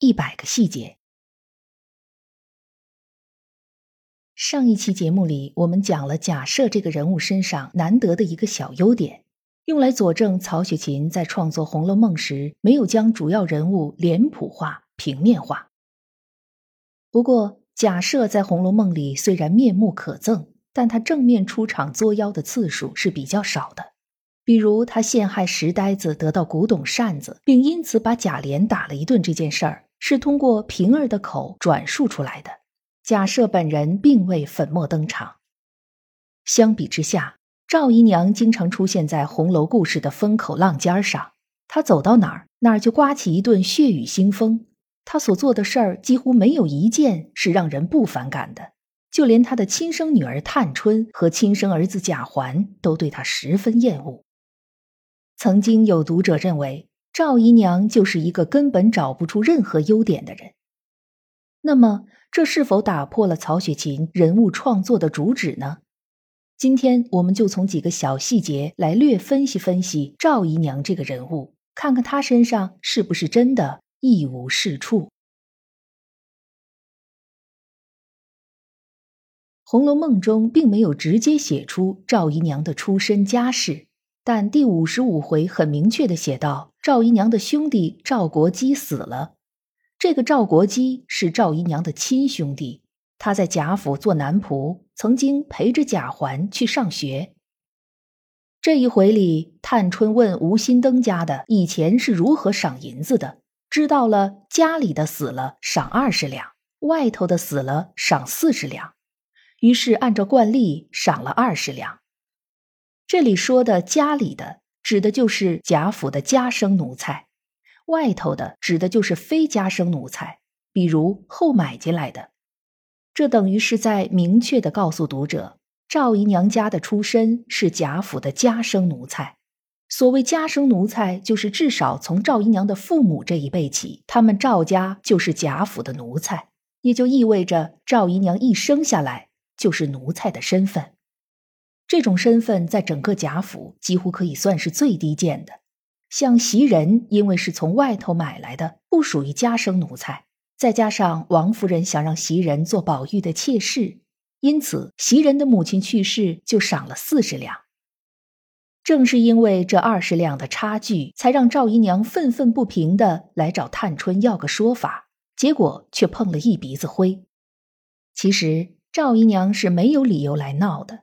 一百个细节。上一期节目里，我们讲了贾赦这个人物身上难得的一个小优点，用来佐证曹雪芹在创作《红楼梦》时没有将主要人物脸谱化、平面化。不过，贾赦在《红楼梦》里虽然面目可憎，但他正面出场作妖的次数是比较少的。比如他陷害石呆子得到古董扇子，并因此把贾琏打了一顿这件事儿，是通过平儿的口转述出来的。贾赦本人并未粉墨登场。相比之下，赵姨娘经常出现在红楼故事的风口浪尖上，她走到哪儿，哪儿就刮起一顿血雨腥风。她所做的事儿几乎没有一件是让人不反感的，就连他的亲生女儿探春和亲生儿子贾环都对他十分厌恶。曾经有读者认为赵姨娘就是一个根本找不出任何优点的人。那么，这是否打破了曹雪芹人物创作的主旨呢？今天我们就从几个小细节来略分析分析赵姨娘这个人物，看看她身上是不是真的。一无是处，《红楼梦》中并没有直接写出赵姨娘的出身家世，但第五十五回很明确的写道：赵姨娘的兄弟赵国基死了。这个赵国基是赵姨娘的亲兄弟，他在贾府做男仆，曾经陪着贾环去上学。这一回里，探春问吴新登家的以前是如何赏银子的。知道了，家里的死了赏二十两，外头的死了赏四十两，于是按照惯例赏了二十两。这里说的家里的，指的就是贾府的家生奴才；外头的，指的就是非家生奴才，比如后买进来的。这等于是在明确的告诉读者，赵姨娘家的出身是贾府的家生奴才。所谓家生奴才，就是至少从赵姨娘的父母这一辈起，他们赵家就是贾府的奴才，也就意味着赵姨娘一生下来就是奴才的身份。这种身份在整个贾府几乎可以算是最低贱的。像袭人，因为是从外头买来的，不属于家生奴才，再加上王夫人想让袭人做宝玉的妾室，因此袭人的母亲去世就赏了四十两。正是因为这二十两的差距，才让赵姨娘愤愤不平的来找探春要个说法，结果却碰了一鼻子灰。其实赵姨娘是没有理由来闹的，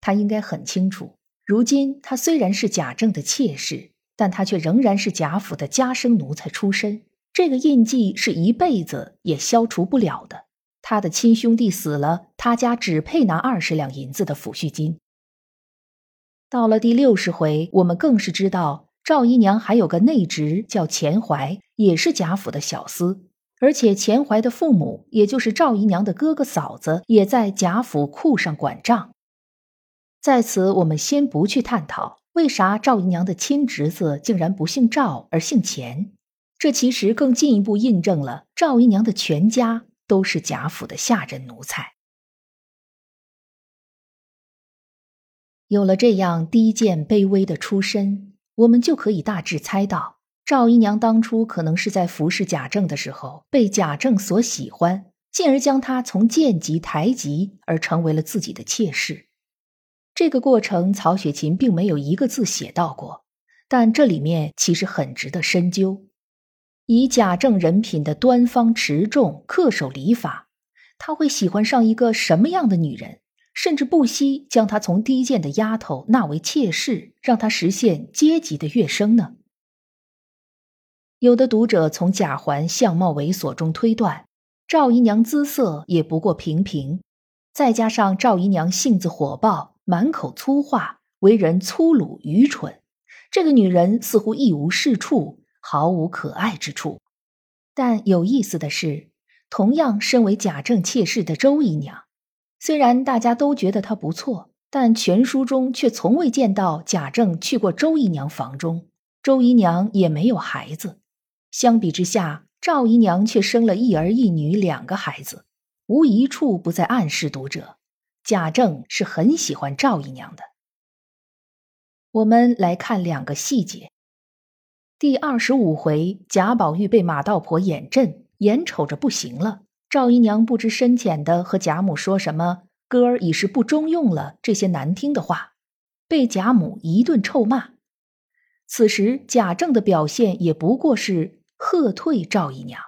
他应该很清楚，如今他虽然是贾政的妾室，但他却仍然是贾府的家生奴才出身，这个印记是一辈子也消除不了的。他的亲兄弟死了，他家只配拿二十两银子的抚恤金。到了第六十回，我们更是知道赵姨娘还有个内侄叫钱怀，也是贾府的小厮，而且钱怀的父母，也就是赵姨娘的哥哥嫂子，也在贾府库上管账。在此，我们先不去探讨为啥赵姨娘的亲侄子竟然不姓赵而姓钱，这其实更进一步印证了赵姨娘的全家都是贾府的下人奴才。有了这样低贱卑微的出身，我们就可以大致猜到，赵姨娘当初可能是在服侍贾政的时候被贾政所喜欢，进而将她从贱籍抬级，而成为了自己的妾室。这个过程，曹雪芹并没有一个字写到过，但这里面其实很值得深究。以贾政人品的端方持重、恪守礼法，他会喜欢上一个什么样的女人？甚至不惜将她从低贱的丫头纳为妾室，让她实现阶级的跃升呢？有的读者从贾环相貌猥琐中推断，赵姨娘姿色也不过平平，再加上赵姨娘性子火爆，满口粗话，为人粗鲁愚蠢，这个女人似乎一无是处，毫无可爱之处。但有意思的是，同样身为贾政妾室的周姨娘。虽然大家都觉得她不错，但全书中却从未见到贾政去过周姨娘房中，周姨娘也没有孩子。相比之下，赵姨娘却生了一儿一女两个孩子，无一处不在暗示读者，贾政是很喜欢赵姨娘的。我们来看两个细节。第二十五回，贾宝玉被马道婆眼震，眼瞅着不行了。赵姨娘不知深浅的和贾母说什么“哥儿已是不中用了”这些难听的话，被贾母一顿臭骂。此时贾政的表现也不过是喝退赵姨娘。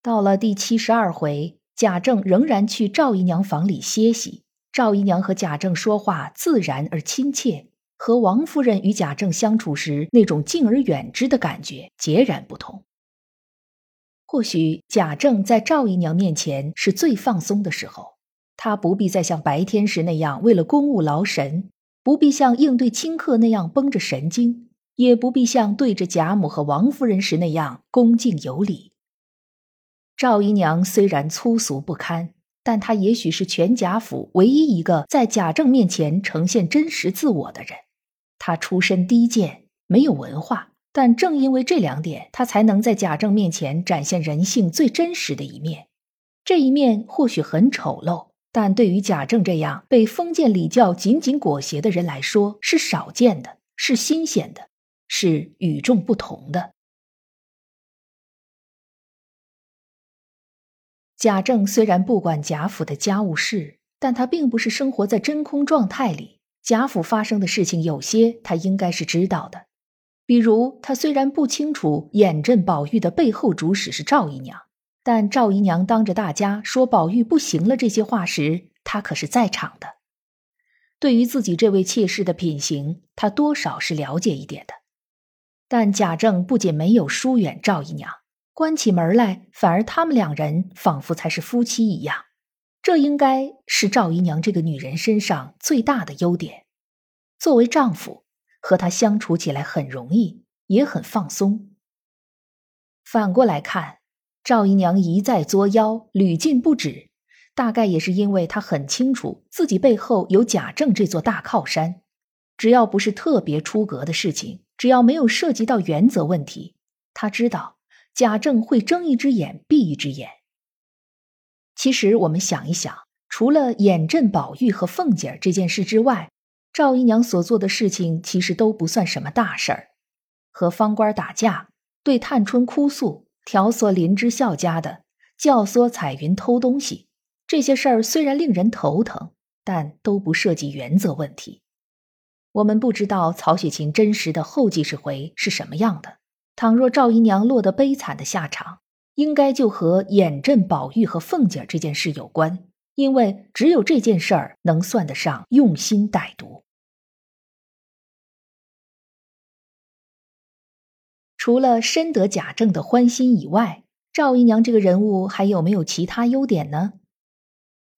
到了第七十二回，贾政仍然去赵姨娘房里歇息。赵姨娘和贾政说话自然而亲切。和王夫人与贾政相处时那种敬而远之的感觉截然不同。或许贾政在赵姨娘面前是最放松的时候，他不必再像白天时那样为了公务劳神，不必像应对亲客那样绷着神经，也不必像对着贾母和王夫人时那样恭敬有礼。赵姨娘虽然粗俗不堪。但她也许是全贾府唯一一个在贾政面前呈现真实自我的人。她出身低贱，没有文化，但正因为这两点，她才能在贾政面前展现人性最真实的一面。这一面或许很丑陋，但对于贾政这样被封建礼教紧紧裹挟的人来说，是少见的，是新鲜的，是与众不同的。贾政虽然不管贾府的家务事，但他并不是生活在真空状态里。贾府发生的事情有些他应该是知道的，比如他虽然不清楚眼镇宝玉的背后主使是赵姨娘，但赵姨娘当着大家说宝玉不行了这些话时，他可是在场的。对于自己这位妾室的品行，他多少是了解一点的。但贾政不仅没有疏远赵姨娘。关起门来，反而他们两人仿佛才是夫妻一样，这应该是赵姨娘这个女人身上最大的优点。作为丈夫，和她相处起来很容易，也很放松。反过来看，赵姨娘一再作妖，屡禁不止，大概也是因为她很清楚自己背后有贾政这座大靠山，只要不是特别出格的事情，只要没有涉及到原则问题，她知道。贾政会睁一只眼闭一只眼。其实我们想一想，除了眼镇宝玉和凤姐儿这件事之外，赵姨娘所做的事情其实都不算什么大事儿。和方官打架，对探春哭诉，挑唆林之孝家的，教唆彩云偷东西，这些事儿虽然令人头疼，但都不涉及原则问题。我们不知道曹雪芹真实的后记事回是什么样的。倘若赵姨娘落得悲惨的下场，应该就和眼镇宝玉和凤姐这件事有关，因为只有这件事儿能算得上用心歹毒。除了深得贾政的欢心以外，赵姨娘这个人物还有没有其他优点呢？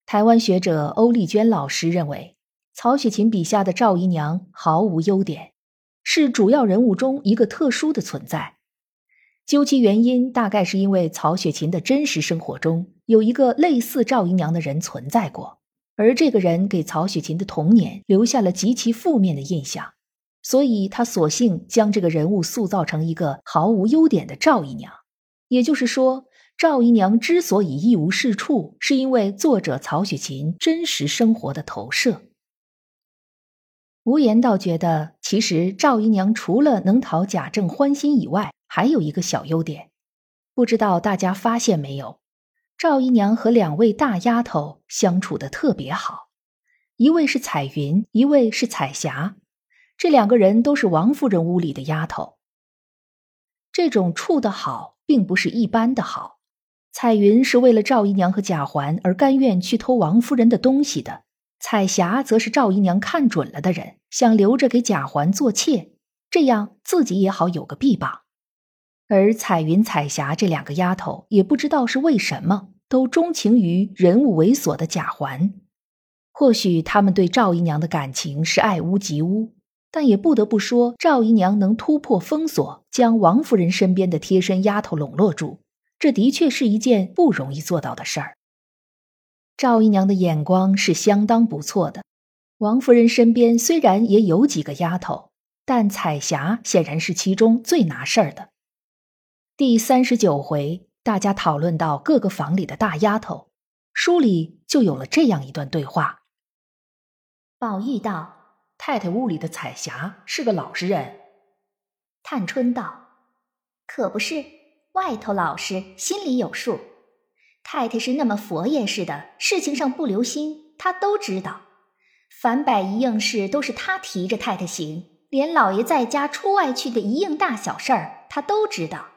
台湾学者欧丽娟老师认为，曹雪芹笔下的赵姨娘毫无优点。是主要人物中一个特殊的存在，究其原因，大概是因为曹雪芹的真实生活中有一个类似赵姨娘的人存在过，而这个人给曹雪芹的童年留下了极其负面的印象，所以他索性将这个人物塑造成一个毫无优点的赵姨娘。也就是说，赵姨娘之所以一无是处，是因为作者曹雪芹真实生活的投射。无言倒觉得，其实赵姨娘除了能讨贾政欢心以外，还有一个小优点，不知道大家发现没有？赵姨娘和两位大丫头相处的特别好，一位是彩云，一位是彩霞，这两个人都是王夫人屋里的丫头。这种处的好，并不是一般的好。彩云是为了赵姨娘和贾环而甘愿去偷王夫人的东西的。彩霞则是赵姨娘看准了的人，想留着给贾环做妾，这样自己也好有个臂膀。而彩云、彩霞这两个丫头也不知道是为什么，都钟情于人物猥琐的贾环。或许他们对赵姨娘的感情是爱屋及乌，但也不得不说，赵姨娘能突破封锁，将王夫人身边的贴身丫头笼络住，这的确是一件不容易做到的事儿。赵姨娘的眼光是相当不错的。王夫人身边虽然也有几个丫头，但彩霞显然是其中最拿事儿的。第三十九回，大家讨论到各个房里的大丫头，书里就有了这样一段对话：宝玉道。太太屋里的彩霞是个老实人，探春道：“可不是，外头老实，心里有数。太太是那么佛爷似的，事情上不留心，他都知道。凡百一应事都是他提着太太行，连老爷在家出外去的一应大小事儿，他都知道。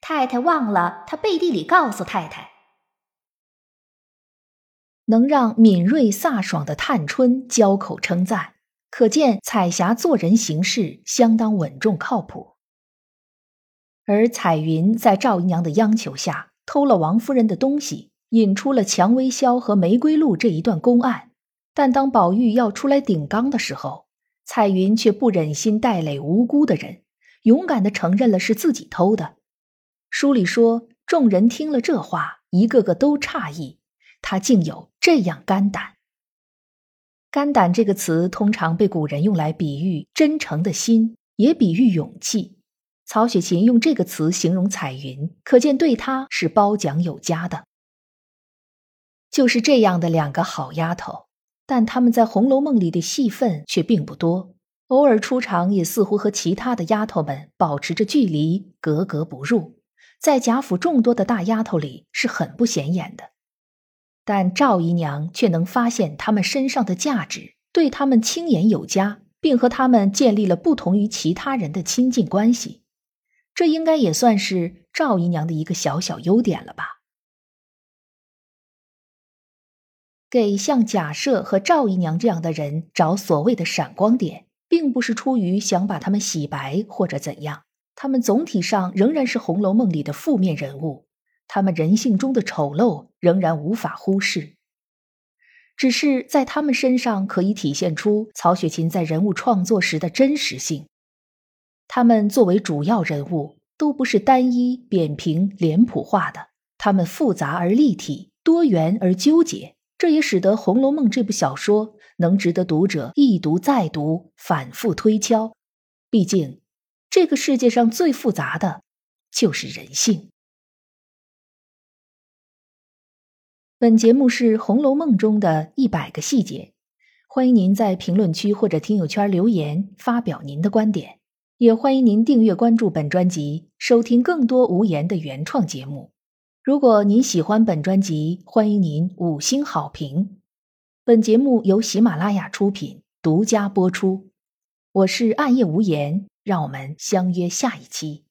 太太忘了，他背地里告诉太太。能让敏锐飒爽的探春交口称赞。”可见彩霞做人行事相当稳重靠谱，而彩云在赵姨娘的央求下偷了王夫人的东西，引出了蔷薇销和玫瑰露这一段公案。但当宝玉要出来顶缸的时候，彩云却不忍心带累无辜的人，勇敢的承认了是自己偷的。书里说，众人听了这话，一个个都诧异，他竟有这样肝胆。肝胆这个词通常被古人用来比喻真诚的心，也比喻勇气。曹雪芹用这个词形容彩云，可见对她是褒奖有加的。就是这样的两个好丫头，但他们在《红楼梦》里的戏份却并不多，偶尔出场也似乎和其他的丫头们保持着距离，格格不入。在贾府众多的大丫头里是很不显眼的。但赵姨娘却能发现她们身上的价值，对她们轻言有加，并和她们建立了不同于其他人的亲近关系。这应该也算是赵姨娘的一个小小优点了吧？给像贾赦和赵姨娘这样的人找所谓的闪光点，并不是出于想把他们洗白或者怎样，他们总体上仍然是《红楼梦》里的负面人物。他们人性中的丑陋仍然无法忽视，只是在他们身上可以体现出曹雪芹在人物创作时的真实性。他们作为主要人物，都不是单一、扁平、脸谱化的，他们复杂而立体，多元而纠结。这也使得《红楼梦》这部小说能值得读者一读再读，反复推敲。毕竟，这个世界上最复杂的，就是人性。本节目是《红楼梦》中的一百个细节，欢迎您在评论区或者听友圈留言发表您的观点，也欢迎您订阅关注本专辑，收听更多无言的原创节目。如果您喜欢本专辑，欢迎您五星好评。本节目由喜马拉雅出品，独家播出。我是暗夜无言，让我们相约下一期。